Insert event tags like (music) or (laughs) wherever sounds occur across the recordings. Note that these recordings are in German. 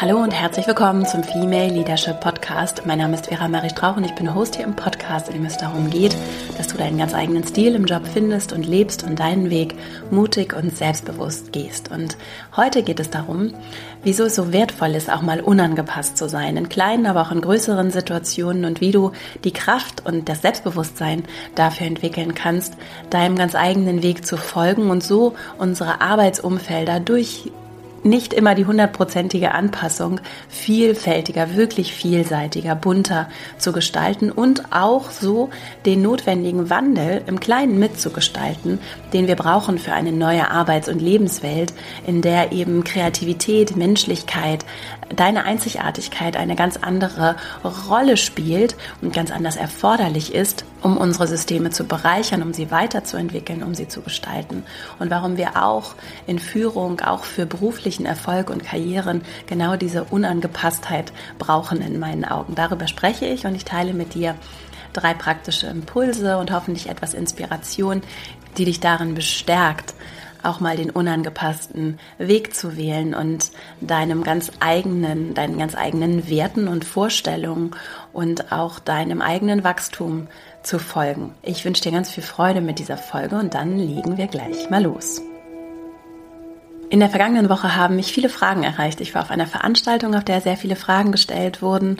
Hallo und herzlich willkommen zum Female Leadership Podcast. Mein Name ist Vera Marie Strauch und ich bin Host hier im Podcast, in dem es darum geht, dass du deinen ganz eigenen Stil im Job findest und lebst und deinen Weg mutig und selbstbewusst gehst. Und heute geht es darum, wieso es so wertvoll ist, auch mal unangepasst zu sein, in kleinen, aber auch in größeren Situationen und wie du die Kraft und das Selbstbewusstsein dafür entwickeln kannst, deinem ganz eigenen Weg zu folgen und so unsere Arbeitsumfelder durch nicht immer die hundertprozentige Anpassung vielfältiger, wirklich vielseitiger, bunter zu gestalten und auch so den notwendigen Wandel im Kleinen mitzugestalten, den wir brauchen für eine neue Arbeits- und Lebenswelt, in der eben Kreativität, Menschlichkeit, deine Einzigartigkeit eine ganz andere Rolle spielt und ganz anders erforderlich ist, um unsere Systeme zu bereichern, um sie weiterzuentwickeln, um sie zu gestalten. Und warum wir auch in Führung, auch für beruflichen Erfolg und Karrieren genau diese Unangepasstheit brauchen in meinen Augen. Darüber spreche ich und ich teile mit dir drei praktische Impulse und hoffentlich etwas Inspiration, die dich darin bestärkt, auch mal den unangepassten Weg zu wählen und deinem ganz eigenen, deinen ganz eigenen Werten und Vorstellungen und auch deinem eigenen Wachstum zu folgen. Ich wünsche dir ganz viel Freude mit dieser Folge und dann legen wir gleich mal los. In der vergangenen Woche haben mich viele Fragen erreicht. Ich war auf einer Veranstaltung, auf der sehr viele Fragen gestellt wurden.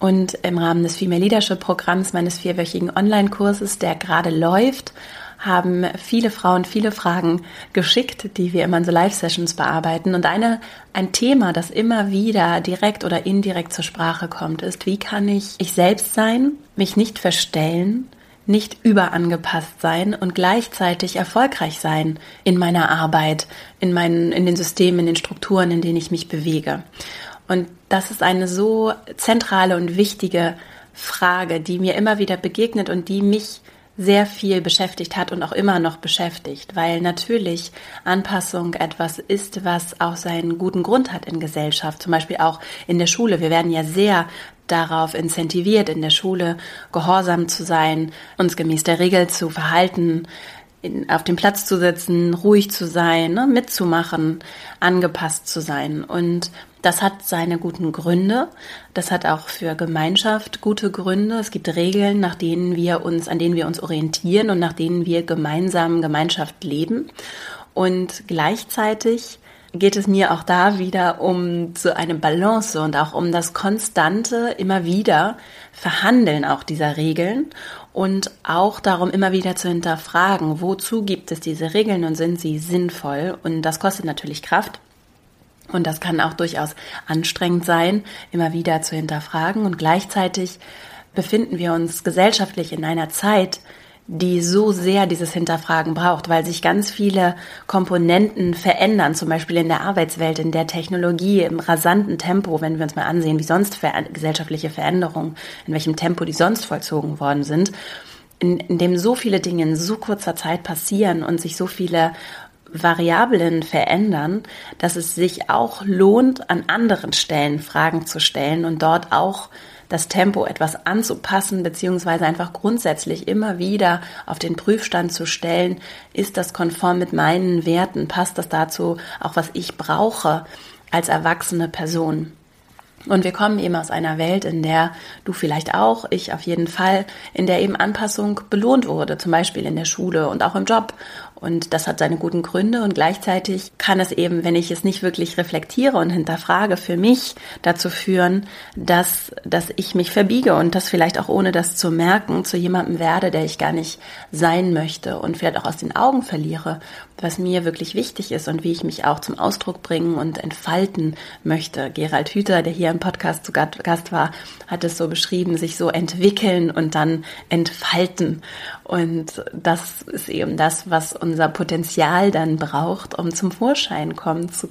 Und im Rahmen des Female Leadership Programms meines vierwöchigen Online-Kurses, der gerade läuft, haben viele Frauen viele Fragen geschickt, die wir immer in so Live-Sessions bearbeiten. Und eine, ein Thema, das immer wieder direkt oder indirekt zur Sprache kommt, ist, wie kann ich ich selbst sein, mich nicht verstellen, nicht überangepasst sein und gleichzeitig erfolgreich sein in meiner Arbeit, in meinen, in den Systemen, in den Strukturen, in denen ich mich bewege. Und das ist eine so zentrale und wichtige Frage, die mir immer wieder begegnet und die mich sehr viel beschäftigt hat und auch immer noch beschäftigt, weil natürlich Anpassung etwas ist, was auch seinen guten Grund hat in Gesellschaft, zum Beispiel auch in der Schule. Wir werden ja sehr darauf incentiviert, in der Schule gehorsam zu sein, uns gemäß der Regel zu verhalten, in, auf dem Platz zu sitzen, ruhig zu sein, ne, mitzumachen, angepasst zu sein. Und das hat seine guten Gründe. Das hat auch für Gemeinschaft gute Gründe. Es gibt Regeln, nach denen wir uns, an denen wir uns orientieren und nach denen wir gemeinsam Gemeinschaft leben. Und gleichzeitig geht es mir auch da wieder um so eine Balance und auch um das konstante immer wieder Verhandeln auch dieser Regeln und auch darum immer wieder zu hinterfragen, wozu gibt es diese Regeln und sind sie sinnvoll? Und das kostet natürlich Kraft. Und das kann auch durchaus anstrengend sein, immer wieder zu hinterfragen. Und gleichzeitig befinden wir uns gesellschaftlich in einer Zeit, die so sehr dieses Hinterfragen braucht, weil sich ganz viele Komponenten verändern, zum Beispiel in der Arbeitswelt, in der Technologie, im rasanten Tempo, wenn wir uns mal ansehen, wie sonst gesellschaftliche Veränderungen, in welchem Tempo die sonst vollzogen worden sind, in, in dem so viele Dinge in so kurzer Zeit passieren und sich so viele Variablen verändern, dass es sich auch lohnt, an anderen Stellen Fragen zu stellen und dort auch das Tempo etwas anzupassen, beziehungsweise einfach grundsätzlich immer wieder auf den Prüfstand zu stellen, ist das konform mit meinen Werten, passt das dazu, auch was ich brauche als erwachsene Person. Und wir kommen eben aus einer Welt, in der du vielleicht auch, ich auf jeden Fall, in der eben Anpassung belohnt wurde, zum Beispiel in der Schule und auch im Job. Und das hat seine guten Gründe und gleichzeitig kann es eben, wenn ich es nicht wirklich reflektiere und hinterfrage, für mich dazu führen, dass, dass ich mich verbiege und das vielleicht auch ohne das zu merken zu jemandem werde, der ich gar nicht sein möchte und vielleicht auch aus den Augen verliere, was mir wirklich wichtig ist und wie ich mich auch zum Ausdruck bringen und entfalten möchte. Gerald Hüther, der hier im Podcast zu Gast war, hat es so beschrieben, sich so entwickeln und dann entfalten. Und das ist eben das, was unser Potenzial dann braucht, um zum Vorschein kommen zu,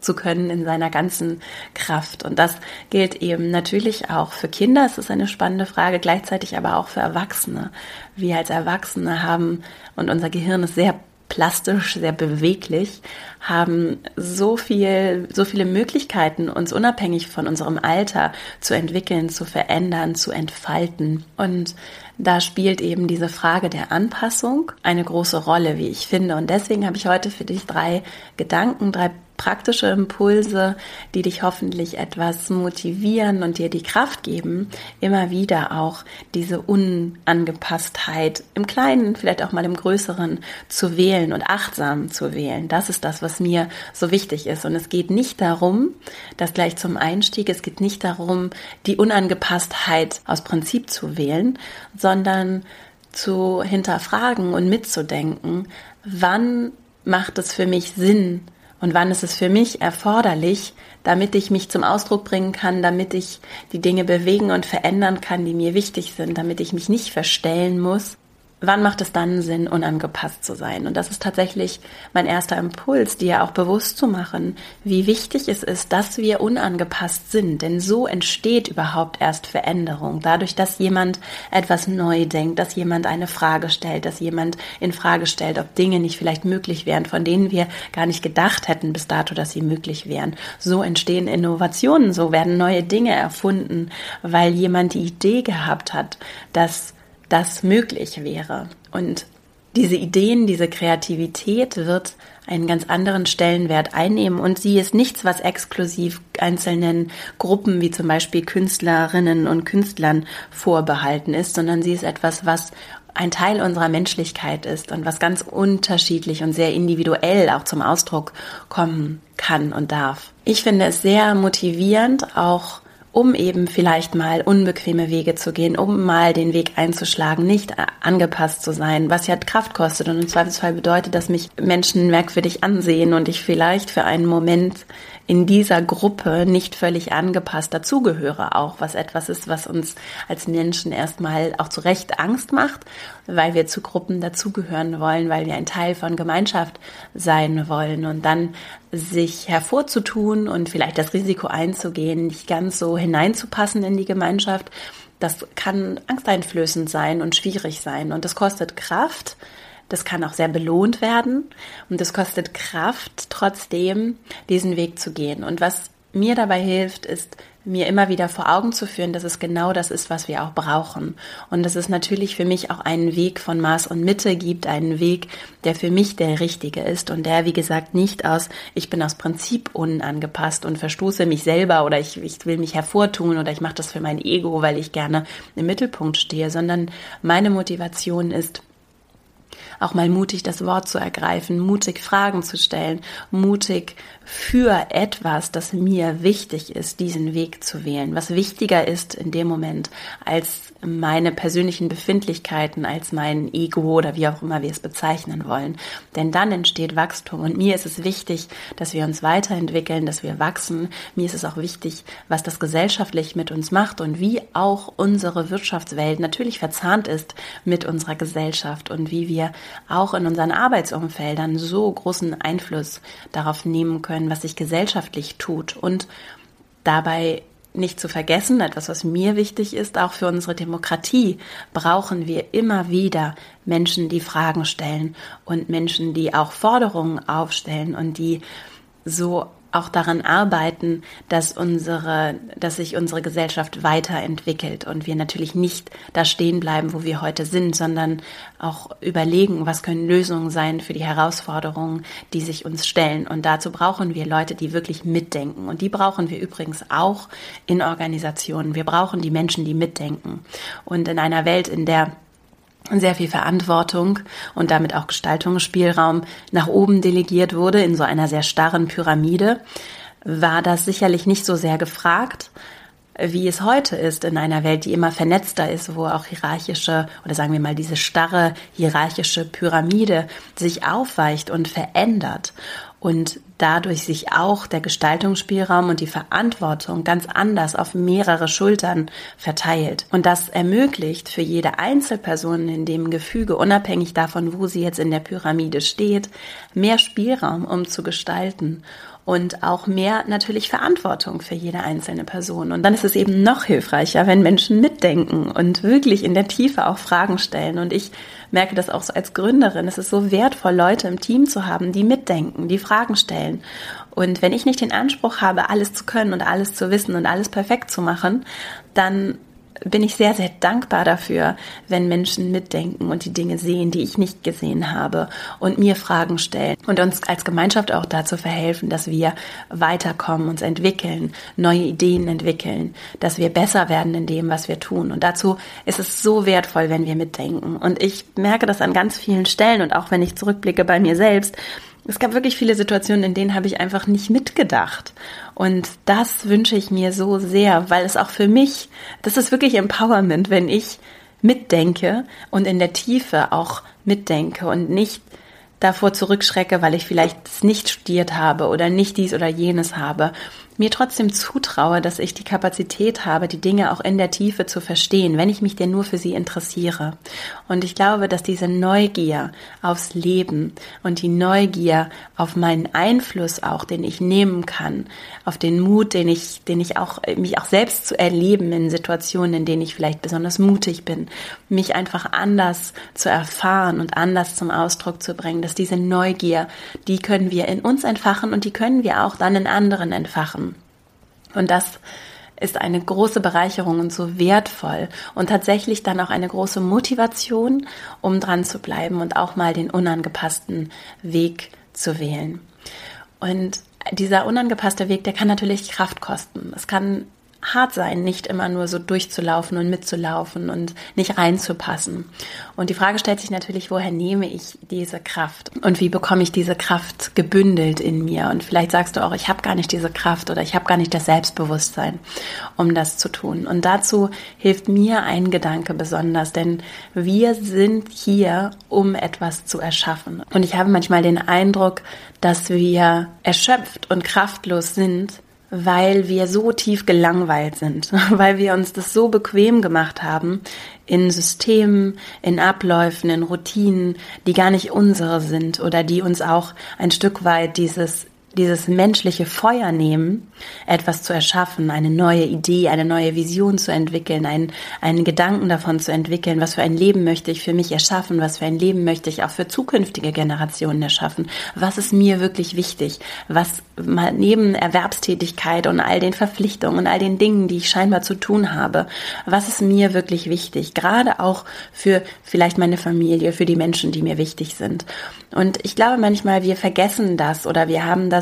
zu können in seiner ganzen Kraft. Und das gilt eben natürlich auch für Kinder. Es ist eine spannende Frage, gleichzeitig aber auch für Erwachsene. Wir als Erwachsene haben, und unser Gehirn ist sehr plastisch, sehr beweglich, haben so viel, so viele Möglichkeiten, uns unabhängig von unserem Alter zu entwickeln, zu verändern, zu entfalten. Und da spielt eben diese Frage der Anpassung eine große Rolle, wie ich finde. Und deswegen habe ich heute für dich drei Gedanken, drei praktische Impulse, die dich hoffentlich etwas motivieren und dir die Kraft geben, immer wieder auch diese Unangepasstheit im Kleinen, vielleicht auch mal im Größeren zu wählen und achtsam zu wählen. Das ist das, was mir so wichtig ist. Und es geht nicht darum, das gleich zum Einstieg, es geht nicht darum, die Unangepasstheit aus Prinzip zu wählen, sondern zu hinterfragen und mitzudenken, wann macht es für mich Sinn, und wann ist es für mich erforderlich, damit ich mich zum Ausdruck bringen kann, damit ich die Dinge bewegen und verändern kann, die mir wichtig sind, damit ich mich nicht verstellen muss, wann macht es dann Sinn, unangepasst zu sein? Und das ist tatsächlich mein erster Impuls, dir auch bewusst zu machen, wie wichtig es ist, dass wir unangepasst sind. Denn so entsteht überhaupt erst Veränderung. Dadurch, dass jemand etwas neu denkt, dass jemand eine Frage stellt, dass jemand in Frage stellt, ob Dinge nicht vielleicht möglich wären, von denen wir gar nicht gedacht hätten bis dato, dass sie möglich wären. So entstehen Innovationen, so werden neue Dinge erfunden, weil jemand die Idee gehabt hat, dass das möglich wäre. Und diese Ideen, diese Kreativität wird einen ganz anderen Stellenwert einnehmen und sie ist nichts, was exklusiv einzelnen Gruppen wie zum Beispiel Künstlerinnen und Künstlern vorbehalten ist, sondern sie ist etwas, was ein Teil unserer Menschlichkeit ist und was ganz unterschiedlich und sehr individuell auch zum Ausdruck kommen kann und darf. Ich finde es sehr motivierend, auch um eben vielleicht mal unbequeme Wege zu gehen, um mal den Weg einzuschlagen, nicht angepasst zu sein, was ja Kraft kostet und im Zweifelsfall bedeutet, dass mich Menschen merkwürdig ansehen und ich vielleicht für einen Moment in dieser Gruppe nicht völlig angepasst dazugehöre, auch was etwas ist, was uns als Menschen erstmal auch zu Recht Angst macht, weil wir zu Gruppen dazugehören wollen, weil wir ein Teil von Gemeinschaft sein wollen. Und dann sich hervorzutun und vielleicht das Risiko einzugehen, nicht ganz so hineinzupassen in die Gemeinschaft, das kann angsteinflößend sein und schwierig sein. Und das kostet Kraft das kann auch sehr belohnt werden und es kostet Kraft, trotzdem diesen Weg zu gehen. Und was mir dabei hilft, ist mir immer wieder vor Augen zu führen, dass es genau das ist, was wir auch brauchen. Und dass es natürlich für mich auch einen Weg von Maß und Mitte gibt, einen Weg, der für mich der richtige ist und der, wie gesagt, nicht aus, ich bin aus Prinzip unangepasst und verstoße mich selber oder ich, ich will mich hervortun oder ich mache das für mein Ego, weil ich gerne im Mittelpunkt stehe, sondern meine Motivation ist, auch mal mutig das Wort zu ergreifen, mutig Fragen zu stellen, mutig für etwas, das mir wichtig ist, diesen Weg zu wählen. Was wichtiger ist in dem Moment als meine persönlichen Befindlichkeiten, als mein Ego oder wie auch immer wir es bezeichnen wollen. Denn dann entsteht Wachstum und mir ist es wichtig, dass wir uns weiterentwickeln, dass wir wachsen. Mir ist es auch wichtig, was das gesellschaftlich mit uns macht und wie auch unsere Wirtschaftswelt natürlich verzahnt ist mit unserer Gesellschaft und wie wir auch in unseren Arbeitsumfeldern so großen Einfluss darauf nehmen können, was sich gesellschaftlich tut und dabei nicht zu vergessen, etwas, was mir wichtig ist, auch für unsere Demokratie brauchen wir immer wieder Menschen, die Fragen stellen und Menschen, die auch Forderungen aufstellen und die so auch daran arbeiten, dass unsere, dass sich unsere Gesellschaft weiterentwickelt und wir natürlich nicht da stehen bleiben, wo wir heute sind, sondern auch überlegen, was können Lösungen sein für die Herausforderungen, die sich uns stellen. Und dazu brauchen wir Leute, die wirklich mitdenken. Und die brauchen wir übrigens auch in Organisationen. Wir brauchen die Menschen, die mitdenken. Und in einer Welt, in der sehr viel Verantwortung und damit auch Gestaltungsspielraum nach oben delegiert wurde in so einer sehr starren Pyramide, war das sicherlich nicht so sehr gefragt, wie es heute ist in einer Welt, die immer vernetzter ist, wo auch hierarchische oder sagen wir mal diese starre hierarchische Pyramide sich aufweicht und verändert und dadurch sich auch der Gestaltungsspielraum und die Verantwortung ganz anders auf mehrere Schultern verteilt. Und das ermöglicht für jede Einzelperson in dem Gefüge, unabhängig davon, wo sie jetzt in der Pyramide steht, mehr Spielraum, um zu gestalten und auch mehr natürlich Verantwortung für jede einzelne Person. Und dann ist es eben noch hilfreicher, wenn Menschen mitdenken und wirklich in der Tiefe auch Fragen stellen. Und ich merke das auch so als Gründerin. Es ist so wertvoll, Leute im Team zu haben, die mitdenken, die Fragen stellen. Und wenn ich nicht den Anspruch habe, alles zu können und alles zu wissen und alles perfekt zu machen, dann bin ich sehr, sehr dankbar dafür, wenn Menschen mitdenken und die Dinge sehen, die ich nicht gesehen habe und mir Fragen stellen und uns als Gemeinschaft auch dazu verhelfen, dass wir weiterkommen, uns entwickeln, neue Ideen entwickeln, dass wir besser werden in dem, was wir tun. Und dazu ist es so wertvoll, wenn wir mitdenken. Und ich merke das an ganz vielen Stellen und auch wenn ich zurückblicke bei mir selbst, es gab wirklich viele Situationen, in denen habe ich einfach nicht mitgedacht. Und das wünsche ich mir so sehr, weil es auch für mich, das ist wirklich Empowerment, wenn ich mitdenke und in der Tiefe auch mitdenke und nicht davor zurückschrecke, weil ich vielleicht nicht studiert habe oder nicht dies oder jenes habe, mir trotzdem zutraue, dass ich die Kapazität habe, die Dinge auch in der Tiefe zu verstehen, wenn ich mich denn nur für sie interessiere. Und ich glaube, dass diese Neugier aufs Leben und die Neugier auf meinen Einfluss auch, den ich nehmen kann, auf den Mut, den ich, den ich auch, mich auch selbst zu erleben in Situationen, in denen ich vielleicht besonders mutig bin, mich einfach anders zu erfahren und anders zum Ausdruck zu bringen, dass diese Neugier, die können wir in uns entfachen und die können wir auch dann in anderen entfachen. Und das ist eine große Bereicherung und so wertvoll und tatsächlich dann auch eine große Motivation, um dran zu bleiben und auch mal den unangepassten Weg zu wählen. Und dieser unangepasste Weg, der kann natürlich Kraft kosten. Es kann hart sein, nicht immer nur so durchzulaufen und mitzulaufen und nicht reinzupassen. Und die Frage stellt sich natürlich, woher nehme ich diese Kraft und wie bekomme ich diese Kraft gebündelt in mir? Und vielleicht sagst du auch, ich habe gar nicht diese Kraft oder ich habe gar nicht das Selbstbewusstsein, um das zu tun. Und dazu hilft mir ein Gedanke besonders, denn wir sind hier, um etwas zu erschaffen. Und ich habe manchmal den Eindruck, dass wir erschöpft und kraftlos sind, weil wir so tief gelangweilt sind, (laughs) weil wir uns das so bequem gemacht haben in Systemen, in Abläufen, in Routinen, die gar nicht unsere sind oder die uns auch ein Stück weit dieses dieses menschliche Feuer nehmen, etwas zu erschaffen, eine neue Idee, eine neue Vision zu entwickeln, einen, einen Gedanken davon zu entwickeln, was für ein Leben möchte ich für mich erschaffen, was für ein Leben möchte ich auch für zukünftige Generationen erschaffen, was ist mir wirklich wichtig, was mal neben Erwerbstätigkeit und all den Verpflichtungen und all den Dingen, die ich scheinbar zu tun habe, was ist mir wirklich wichtig, gerade auch für vielleicht meine Familie, für die Menschen, die mir wichtig sind. Und ich glaube manchmal, wir vergessen das oder wir haben das,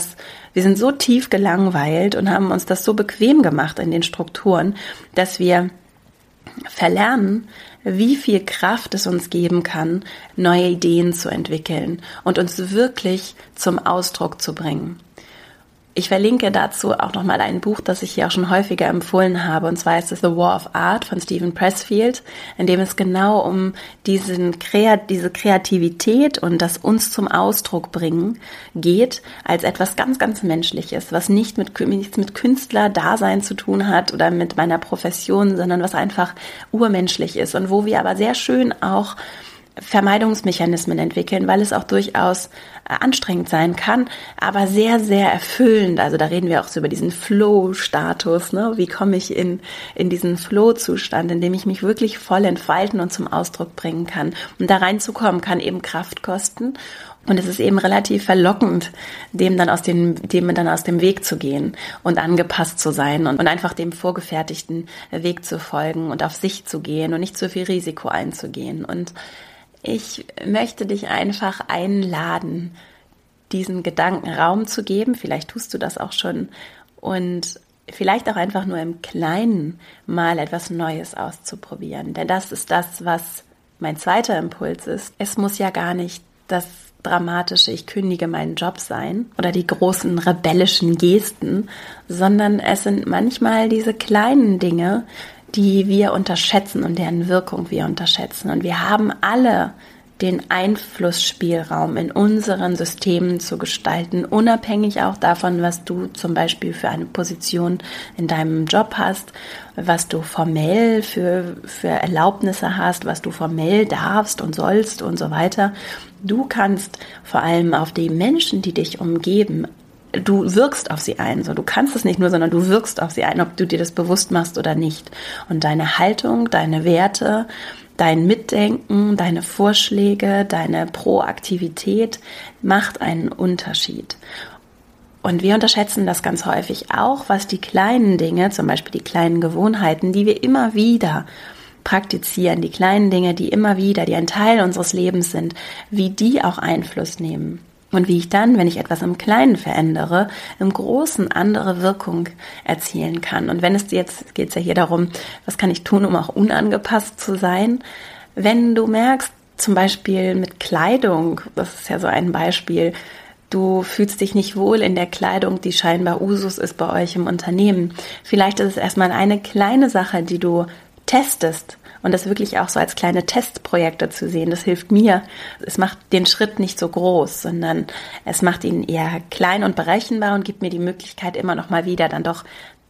wir sind so tief gelangweilt und haben uns das so bequem gemacht in den Strukturen, dass wir verlernen, wie viel Kraft es uns geben kann, neue Ideen zu entwickeln und uns wirklich zum Ausdruck zu bringen. Ich verlinke dazu auch nochmal ein Buch, das ich hier auch schon häufiger empfohlen habe, und zwar ist es The War of Art von Stephen Pressfield, in dem es genau um diesen diese Kreativität und das uns zum Ausdruck bringen geht, als etwas ganz, ganz Menschliches, was nicht mit, nichts mit Künstler-Dasein zu tun hat oder mit meiner Profession, sondern was einfach urmenschlich ist und wo wir aber sehr schön auch Vermeidungsmechanismen entwickeln, weil es auch durchaus äh, anstrengend sein kann, aber sehr, sehr erfüllend. Also da reden wir auch so über diesen Flow-Status. Ne? Wie komme ich in, in diesen Flow-Zustand, in dem ich mich wirklich voll entfalten und zum Ausdruck bringen kann. Und da reinzukommen kann eben Kraft kosten. Und es ist eben relativ verlockend, dem dann aus dem, dem dann aus dem Weg zu gehen und angepasst zu sein und, und einfach dem vorgefertigten Weg zu folgen und auf sich zu gehen und nicht zu viel Risiko einzugehen. Und ich möchte dich einfach einladen, diesen Gedanken Raum zu geben. Vielleicht tust du das auch schon. Und vielleicht auch einfach nur im Kleinen mal etwas Neues auszuprobieren. Denn das ist das, was mein zweiter Impuls ist. Es muss ja gar nicht das dramatische, ich kündige meinen Job sein oder die großen rebellischen Gesten, sondern es sind manchmal diese kleinen Dinge, die wir unterschätzen und deren Wirkung wir unterschätzen. Und wir haben alle den Einflussspielraum in unseren Systemen zu gestalten, unabhängig auch davon, was du zum Beispiel für eine Position in deinem Job hast, was du formell für, für Erlaubnisse hast, was du formell darfst und sollst und so weiter. Du kannst vor allem auf die Menschen, die dich umgeben, du wirkst auf sie ein. So, du kannst es nicht nur, sondern du wirkst auf sie ein, ob du dir das bewusst machst oder nicht. Und deine Haltung, deine Werte, dein Mitdenken, deine Vorschläge, deine Proaktivität macht einen Unterschied. Und wir unterschätzen das ganz häufig auch, was die kleinen Dinge, zum Beispiel die kleinen Gewohnheiten, die wir immer wieder praktizieren, die kleinen Dinge, die immer wieder, die ein Teil unseres Lebens sind, wie die auch Einfluss nehmen. Und wie ich dann, wenn ich etwas im Kleinen verändere, im Großen andere Wirkung erzielen kann. Und wenn es jetzt geht es ja hier darum, was kann ich tun, um auch unangepasst zu sein? Wenn du merkst, zum Beispiel mit Kleidung, das ist ja so ein Beispiel, Du fühlst dich nicht wohl in der Kleidung, die scheinbar Usus ist bei euch im Unternehmen. Vielleicht ist es erstmal eine kleine Sache, die du testest und das wirklich auch so als kleine Testprojekte zu sehen. Das hilft mir. Es macht den Schritt nicht so groß, sondern es macht ihn eher klein und berechenbar und gibt mir die Möglichkeit, immer noch mal wieder dann doch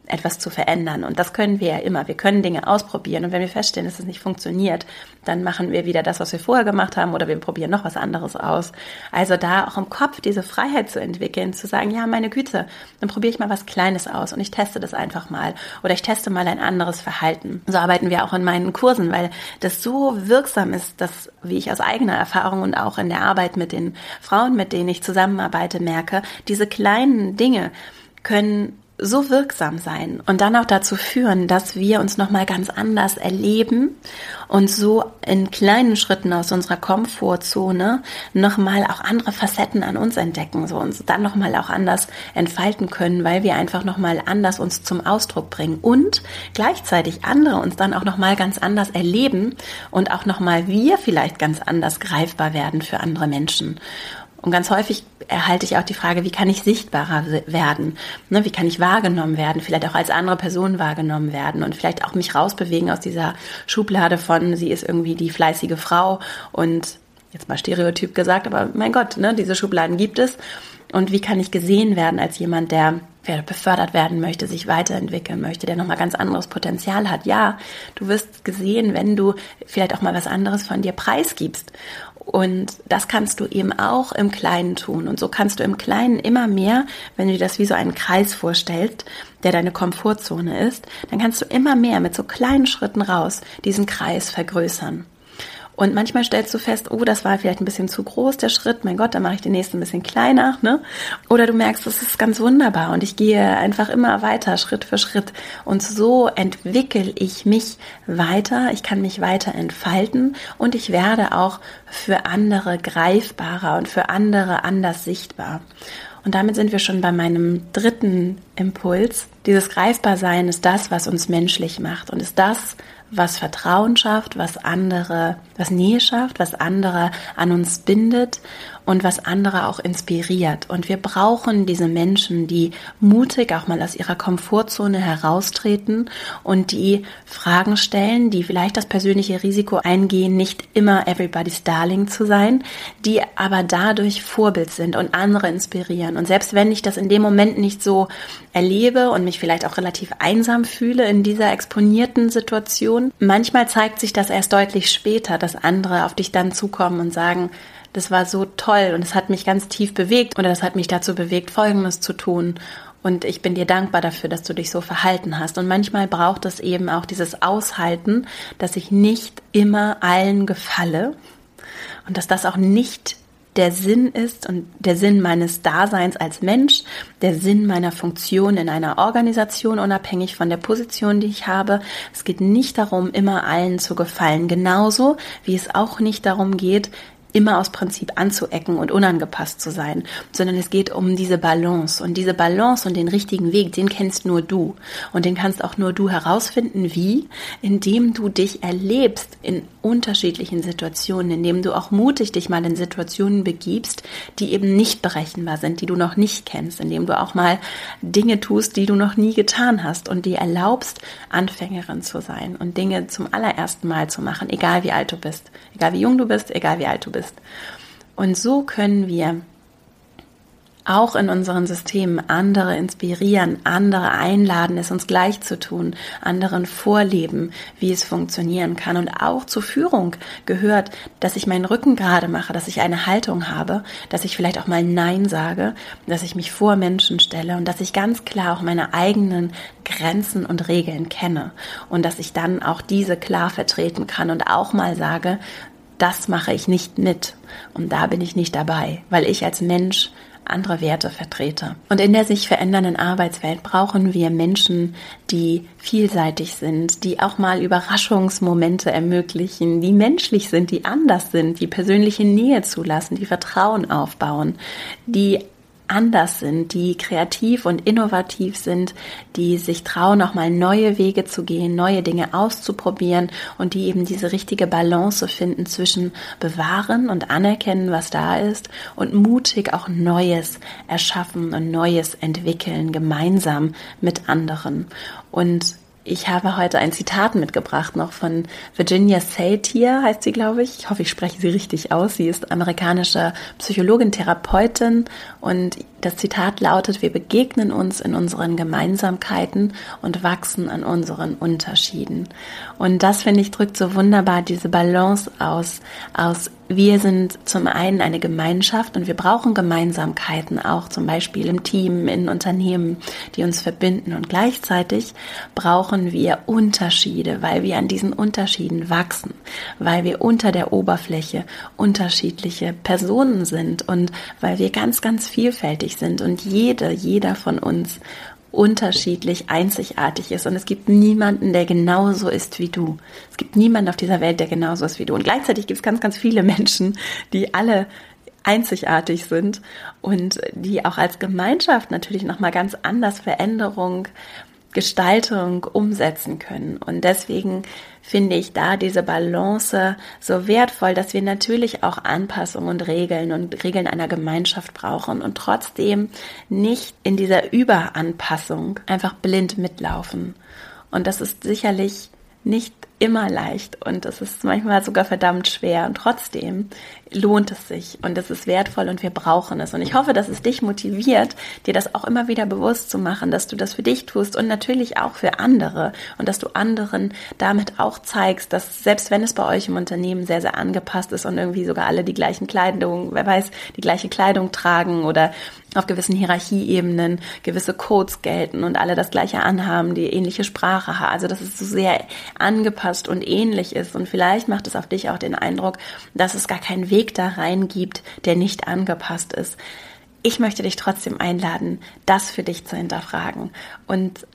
etwas zu verändern. Und das können wir ja immer. Wir können Dinge ausprobieren. Und wenn wir feststellen, dass es nicht funktioniert, dann machen wir wieder das, was wir vorher gemacht haben, oder wir probieren noch was anderes aus. Also da auch im Kopf diese Freiheit zu entwickeln, zu sagen, ja, meine Güte, dann probiere ich mal was Kleines aus und ich teste das einfach mal. Oder ich teste mal ein anderes Verhalten. So arbeiten wir auch in meinen Kursen, weil das so wirksam ist, dass, wie ich aus eigener Erfahrung und auch in der Arbeit mit den Frauen, mit denen ich zusammenarbeite, merke, diese kleinen Dinge können so wirksam sein und dann auch dazu führen, dass wir uns noch mal ganz anders erleben und so in kleinen Schritten aus unserer Komfortzone noch mal auch andere Facetten an uns entdecken, so uns dann noch mal auch anders entfalten können, weil wir einfach noch mal anders uns zum Ausdruck bringen und gleichzeitig andere uns dann auch noch mal ganz anders erleben und auch noch mal wir vielleicht ganz anders greifbar werden für andere Menschen. Und ganz häufig erhalte ich auch die Frage, wie kann ich sichtbarer werden? Ne, wie kann ich wahrgenommen werden? Vielleicht auch als andere Person wahrgenommen werden und vielleicht auch mich rausbewegen aus dieser Schublade von, sie ist irgendwie die fleißige Frau und jetzt mal Stereotyp gesagt, aber mein Gott, ne, diese Schubladen gibt es. Und wie kann ich gesehen werden als jemand, der befördert werden möchte, sich weiterentwickeln möchte, der nochmal ganz anderes Potenzial hat. Ja, du wirst gesehen, wenn du vielleicht auch mal was anderes von dir preisgibst. Und das kannst du eben auch im Kleinen tun. Und so kannst du im Kleinen immer mehr, wenn du dir das wie so einen Kreis vorstellst, der deine Komfortzone ist, dann kannst du immer mehr mit so kleinen Schritten raus diesen Kreis vergrößern. Und manchmal stellst du fest, oh, das war vielleicht ein bisschen zu groß, der Schritt. Mein Gott, dann mache ich den nächsten ein bisschen kleiner. Ne? Oder du merkst, das ist ganz wunderbar und ich gehe einfach immer weiter, Schritt für Schritt. Und so entwickle ich mich weiter. Ich kann mich weiter entfalten und ich werde auch für andere greifbarer und für andere anders sichtbar. Und damit sind wir schon bei meinem dritten Impuls. Dieses Greifbarsein ist das, was uns menschlich macht und ist das, was Vertrauen schafft, was andere, was Nähe schafft, was andere an uns bindet und was andere auch inspiriert. Und wir brauchen diese Menschen, die mutig auch mal aus ihrer Komfortzone heraustreten und die Fragen stellen, die vielleicht das persönliche Risiko eingehen, nicht immer everybody's darling zu sein, die aber dadurch Vorbild sind und andere inspirieren. Und selbst wenn ich das in dem Moment nicht so erlebe und mich vielleicht auch relativ einsam fühle in dieser exponierten Situation, manchmal zeigt sich das erst deutlich später, dass andere auf dich dann zukommen und sagen, das war so toll und es hat mich ganz tief bewegt oder das hat mich dazu bewegt, Folgendes zu tun. Und ich bin dir dankbar dafür, dass du dich so verhalten hast. Und manchmal braucht es eben auch dieses Aushalten, dass ich nicht immer allen gefalle und dass das auch nicht der Sinn ist und der Sinn meines Daseins als Mensch, der Sinn meiner Funktion in einer Organisation, unabhängig von der Position, die ich habe. Es geht nicht darum, immer allen zu gefallen, genauso wie es auch nicht darum geht, immer aus Prinzip anzuecken und unangepasst zu sein, sondern es geht um diese Balance. Und diese Balance und den richtigen Weg, den kennst nur du. Und den kannst auch nur du herausfinden. Wie? Indem du dich erlebst in unterschiedlichen Situationen, indem du auch mutig dich mal in Situationen begibst, die eben nicht berechenbar sind, die du noch nicht kennst, indem du auch mal Dinge tust, die du noch nie getan hast und dir erlaubst, Anfängerin zu sein und Dinge zum allerersten Mal zu machen, egal wie alt du bist, egal wie jung du bist, egal wie alt du bist bist. Und so können wir auch in unseren Systemen andere inspirieren, andere einladen, es uns gleich zu tun, anderen vorleben, wie es funktionieren kann. Und auch zur Führung gehört, dass ich meinen Rücken gerade mache, dass ich eine Haltung habe, dass ich vielleicht auch mal Nein sage, dass ich mich vor Menschen stelle und dass ich ganz klar auch meine eigenen Grenzen und Regeln kenne und dass ich dann auch diese klar vertreten kann und auch mal sage, das mache ich nicht mit und da bin ich nicht dabei, weil ich als Mensch andere Werte vertrete. Und in der sich verändernden Arbeitswelt brauchen wir Menschen, die vielseitig sind, die auch mal Überraschungsmomente ermöglichen, die menschlich sind, die anders sind, die persönliche Nähe zulassen, die Vertrauen aufbauen, die anders sind, die kreativ und innovativ sind, die sich trauen, auch mal neue Wege zu gehen, neue Dinge auszuprobieren und die eben diese richtige Balance finden zwischen bewahren und anerkennen, was da ist und mutig auch Neues erschaffen und Neues entwickeln, gemeinsam mit anderen. Und ich habe heute ein Zitat mitgebracht, noch von Virginia Satir, heißt sie, glaube ich. Ich hoffe, ich spreche sie richtig aus. Sie ist amerikanische Psychologin, Therapeutin und das Zitat lautet, wir begegnen uns in unseren Gemeinsamkeiten und wachsen an unseren Unterschieden. Und das, finde ich, drückt so wunderbar diese Balance aus, aus wir sind zum einen eine Gemeinschaft und wir brauchen Gemeinsamkeiten auch zum Beispiel im Team, in Unternehmen, die uns verbinden und gleichzeitig brauchen wir Unterschiede, weil wir an diesen Unterschieden wachsen, weil wir unter der Oberfläche unterschiedliche Personen sind und weil wir ganz, ganz vielfältig sind und jede, jeder von uns unterschiedlich, einzigartig ist. Und es gibt niemanden, der genauso ist wie du. Es gibt niemanden auf dieser Welt, der genauso ist wie du. Und gleichzeitig gibt es ganz, ganz viele (laughs) Menschen, die alle einzigartig sind und die auch als Gemeinschaft natürlich nochmal ganz anders Veränderung Gestaltung umsetzen können. Und deswegen finde ich da diese Balance so wertvoll, dass wir natürlich auch Anpassungen und Regeln und Regeln einer Gemeinschaft brauchen und trotzdem nicht in dieser Überanpassung einfach blind mitlaufen. Und das ist sicherlich nicht immer leicht und es ist manchmal sogar verdammt schwer und trotzdem lohnt es sich und es ist wertvoll und wir brauchen es. Und ich hoffe, dass es dich motiviert, dir das auch immer wieder bewusst zu machen, dass du das für dich tust und natürlich auch für andere und dass du anderen damit auch zeigst, dass selbst wenn es bei euch im Unternehmen sehr, sehr angepasst ist und irgendwie sogar alle die gleichen Kleidung, wer weiß, die gleiche Kleidung tragen oder auf gewissen Hierarchieebenen gewisse Codes gelten und alle das gleiche anhaben, die ähnliche Sprache haben. Also dass es so sehr angepasst und ähnlich ist. Und vielleicht macht es auf dich auch den Eindruck, dass es gar keinen Weg da rein gibt, der nicht angepasst ist. Ich möchte dich trotzdem einladen, das für dich zu hinterfragen und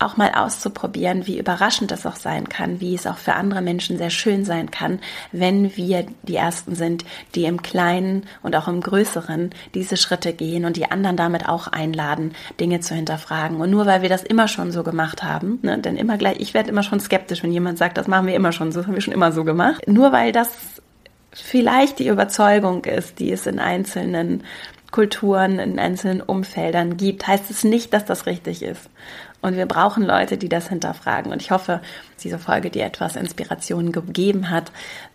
auch mal auszuprobieren, wie überraschend das auch sein kann, wie es auch für andere Menschen sehr schön sein kann, wenn wir die Ersten sind, die im Kleinen und auch im Größeren diese Schritte gehen und die anderen damit auch einladen, Dinge zu hinterfragen. Und nur weil wir das immer schon so gemacht haben, ne, denn immer gleich, ich werde immer schon skeptisch, wenn jemand sagt, das machen wir immer schon so, das haben wir schon immer so gemacht. Nur weil das vielleicht die Überzeugung ist, die es in einzelnen Kulturen, in einzelnen Umfeldern gibt, heißt es nicht, dass das richtig ist. Und wir brauchen Leute, die das hinterfragen. Und ich hoffe, diese Folge dir etwas Inspiration gegeben hat,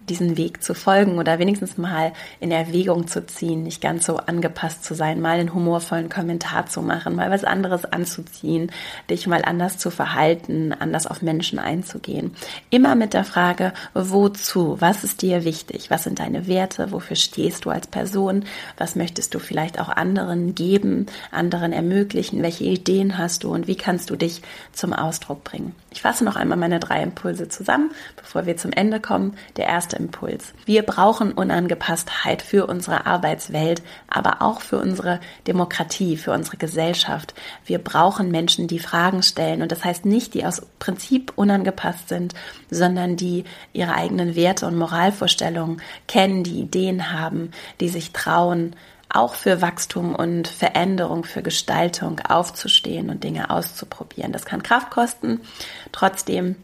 diesen Weg zu folgen oder wenigstens mal in Erwägung zu ziehen, nicht ganz so angepasst zu sein, mal einen humorvollen Kommentar zu machen, mal was anderes anzuziehen, dich mal anders zu verhalten, anders auf Menschen einzugehen. Immer mit der Frage, wozu? Was ist dir wichtig? Was sind deine Werte? Wofür stehst du als Person? Was möchtest du vielleicht auch anderen geben, anderen ermöglichen? Welche Ideen hast du und wie kannst du dich zum Ausdruck bringen? Ich fasse noch einmal meine drei Impulse zusammen, bevor wir zum Ende kommen. Der erste Impuls. Wir brauchen Unangepasstheit für unsere Arbeitswelt, aber auch für unsere Demokratie, für unsere Gesellschaft. Wir brauchen Menschen, die Fragen stellen. Und das heißt nicht, die aus Prinzip unangepasst sind, sondern die ihre eigenen Werte und Moralvorstellungen kennen, die Ideen haben, die sich trauen, auch für Wachstum und Veränderung, für Gestaltung aufzustehen und Dinge auszuprobieren. Das kann Kraft kosten. Trotzdem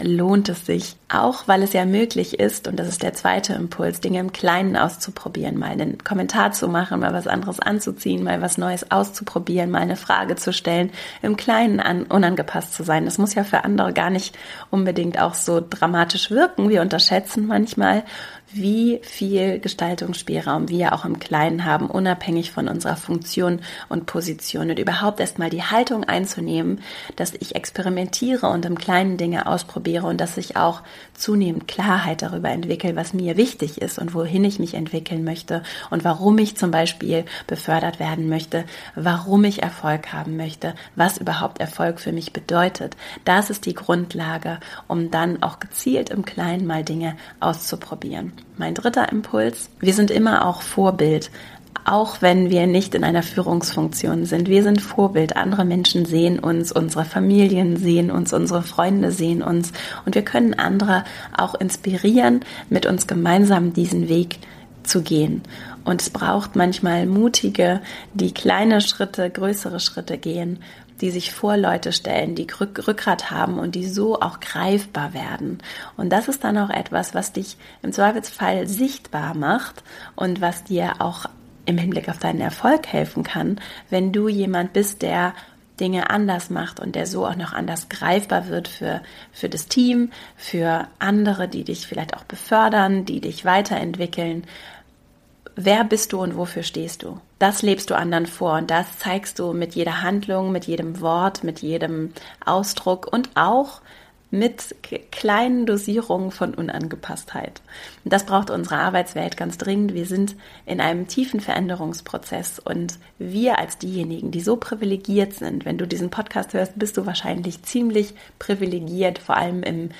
lohnt es sich, auch weil es ja möglich ist, und das ist der zweite Impuls, Dinge im Kleinen auszuprobieren, mal einen Kommentar zu machen, mal was anderes anzuziehen, mal was Neues auszuprobieren, mal eine Frage zu stellen, im Kleinen an, unangepasst zu sein. Das muss ja für andere gar nicht unbedingt auch so dramatisch wirken. Wir unterschätzen manchmal, wie viel Gestaltungsspielraum wir auch im Kleinen haben, unabhängig von unserer Funktion und Position und überhaupt erstmal die Haltung einzunehmen, dass ich experimentiere und im Kleinen Dinge ausprobiere und dass ich auch zunehmend Klarheit darüber entwickle, was mir wichtig ist und wohin ich mich entwickeln möchte und warum ich zum Beispiel befördert werden möchte, warum ich Erfolg haben möchte, was überhaupt Erfolg für mich bedeutet. Das ist die Grundlage, um dann auch gezielt im Kleinen mal Dinge auszuprobieren. Mein dritter Impuls, wir sind immer auch Vorbild auch wenn wir nicht in einer Führungsfunktion sind. Wir sind Vorbild. Andere Menschen sehen uns, unsere Familien sehen uns, unsere Freunde sehen uns und wir können andere auch inspirieren, mit uns gemeinsam diesen Weg zu gehen. Und es braucht manchmal mutige, die kleine Schritte, größere Schritte gehen, die sich vor Leute stellen, die Rückgrat haben und die so auch greifbar werden. Und das ist dann auch etwas, was dich im Zweifelsfall sichtbar macht und was dir auch im Hinblick auf deinen Erfolg helfen kann, wenn du jemand bist, der Dinge anders macht und der so auch noch anders greifbar wird für, für das Team, für andere, die dich vielleicht auch befördern, die dich weiterentwickeln. Wer bist du und wofür stehst du? Das lebst du anderen vor und das zeigst du mit jeder Handlung, mit jedem Wort, mit jedem Ausdruck und auch mit kleinen Dosierungen von Unangepasstheit. Das braucht unsere Arbeitswelt ganz dringend. Wir sind in einem tiefen Veränderungsprozess und wir als diejenigen, die so privilegiert sind, wenn du diesen Podcast hörst, bist du wahrscheinlich ziemlich privilegiert, vor allem im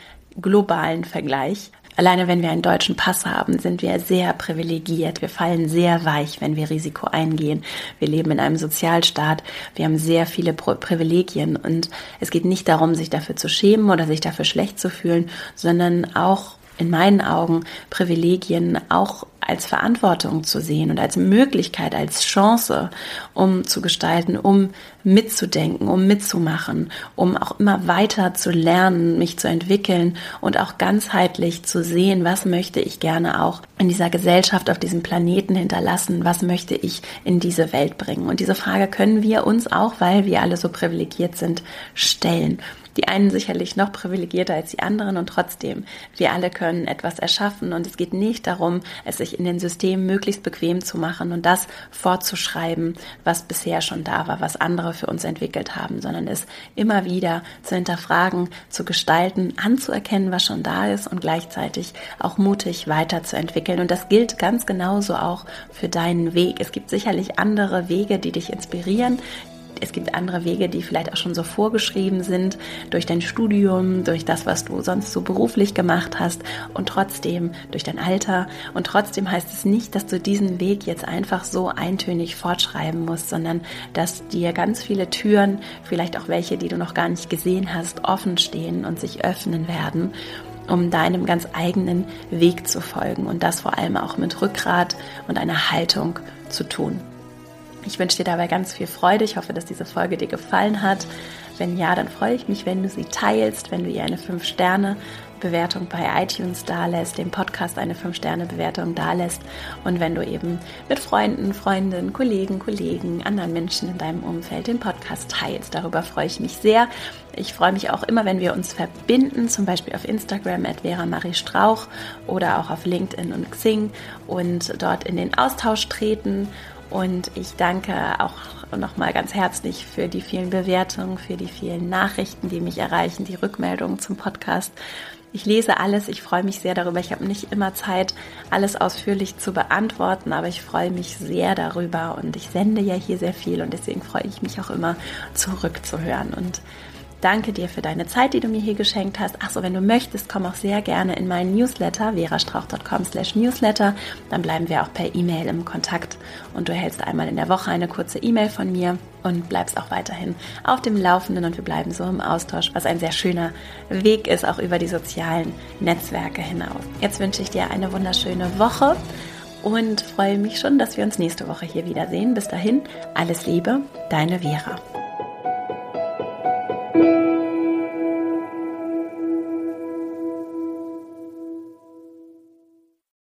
globalen Vergleich. Alleine wenn wir einen deutschen Pass haben, sind wir sehr privilegiert. Wir fallen sehr weich, wenn wir Risiko eingehen. Wir leben in einem Sozialstaat. Wir haben sehr viele Privilegien und es geht nicht darum, sich dafür zu schämen oder sich dafür schlecht zu fühlen, sondern auch in meinen Augen Privilegien auch als Verantwortung zu sehen und als Möglichkeit, als Chance, um zu gestalten, um mitzudenken, um mitzumachen, um auch immer weiter zu lernen, mich zu entwickeln und auch ganzheitlich zu sehen, was möchte ich gerne auch in dieser Gesellschaft, auf diesem Planeten hinterlassen, was möchte ich in diese Welt bringen. Und diese Frage können wir uns auch, weil wir alle so privilegiert sind, stellen die einen sicherlich noch privilegierter als die anderen und trotzdem, wir alle können etwas erschaffen und es geht nicht darum, es sich in den Systemen möglichst bequem zu machen und das fortzuschreiben, was bisher schon da war, was andere für uns entwickelt haben, sondern es immer wieder zu hinterfragen, zu gestalten, anzuerkennen, was schon da ist und gleichzeitig auch mutig weiterzuentwickeln. Und das gilt ganz genauso auch für deinen Weg. Es gibt sicherlich andere Wege, die dich inspirieren, es gibt andere Wege, die vielleicht auch schon so vorgeschrieben sind durch dein Studium, durch das, was du sonst so beruflich gemacht hast und trotzdem durch dein Alter. Und trotzdem heißt es nicht, dass du diesen Weg jetzt einfach so eintönig fortschreiben musst, sondern dass dir ganz viele Türen, vielleicht auch welche, die du noch gar nicht gesehen hast, offen stehen und sich öffnen werden um deinem ganz eigenen Weg zu folgen und das vor allem auch mit Rückgrat und einer Haltung zu tun. Ich wünsche dir dabei ganz viel Freude. Ich hoffe, dass diese Folge dir gefallen hat. Wenn ja, dann freue ich mich, wenn du sie teilst, wenn du ihr eine 5-Sterne Bewertung bei iTunes dalässt, dem Podcast eine 5-Sterne-Bewertung dalässt und wenn du eben mit Freunden, Freundinnen, Kollegen, Kollegen, anderen Menschen in deinem Umfeld den Podcast teilst. Darüber freue ich mich sehr. Ich freue mich auch immer, wenn wir uns verbinden, zum Beispiel auf Instagram at Vera Marie Strauch oder auch auf LinkedIn und Xing und dort in den Austausch treten und ich danke auch nochmal ganz herzlich für die vielen Bewertungen, für die vielen Nachrichten, die mich erreichen, die Rückmeldungen zum Podcast. Ich lese alles, ich freue mich sehr darüber. Ich habe nicht immer Zeit, alles ausführlich zu beantworten, aber ich freue mich sehr darüber und ich sende ja hier sehr viel und deswegen freue ich mich auch immer zurückzuhören. Und Danke dir für deine Zeit, die du mir hier geschenkt hast. Achso, wenn du möchtest, komm auch sehr gerne in meinen Newsletter, verastrauch.com slash newsletter. Dann bleiben wir auch per E-Mail im Kontakt und du erhältst einmal in der Woche eine kurze E-Mail von mir und bleibst auch weiterhin auf dem Laufenden und wir bleiben so im Austausch, was ein sehr schöner Weg ist, auch über die sozialen Netzwerke hinaus. Jetzt wünsche ich dir eine wunderschöne Woche und freue mich schon, dass wir uns nächste Woche hier wiedersehen. Bis dahin, alles Liebe, deine Vera. Thank you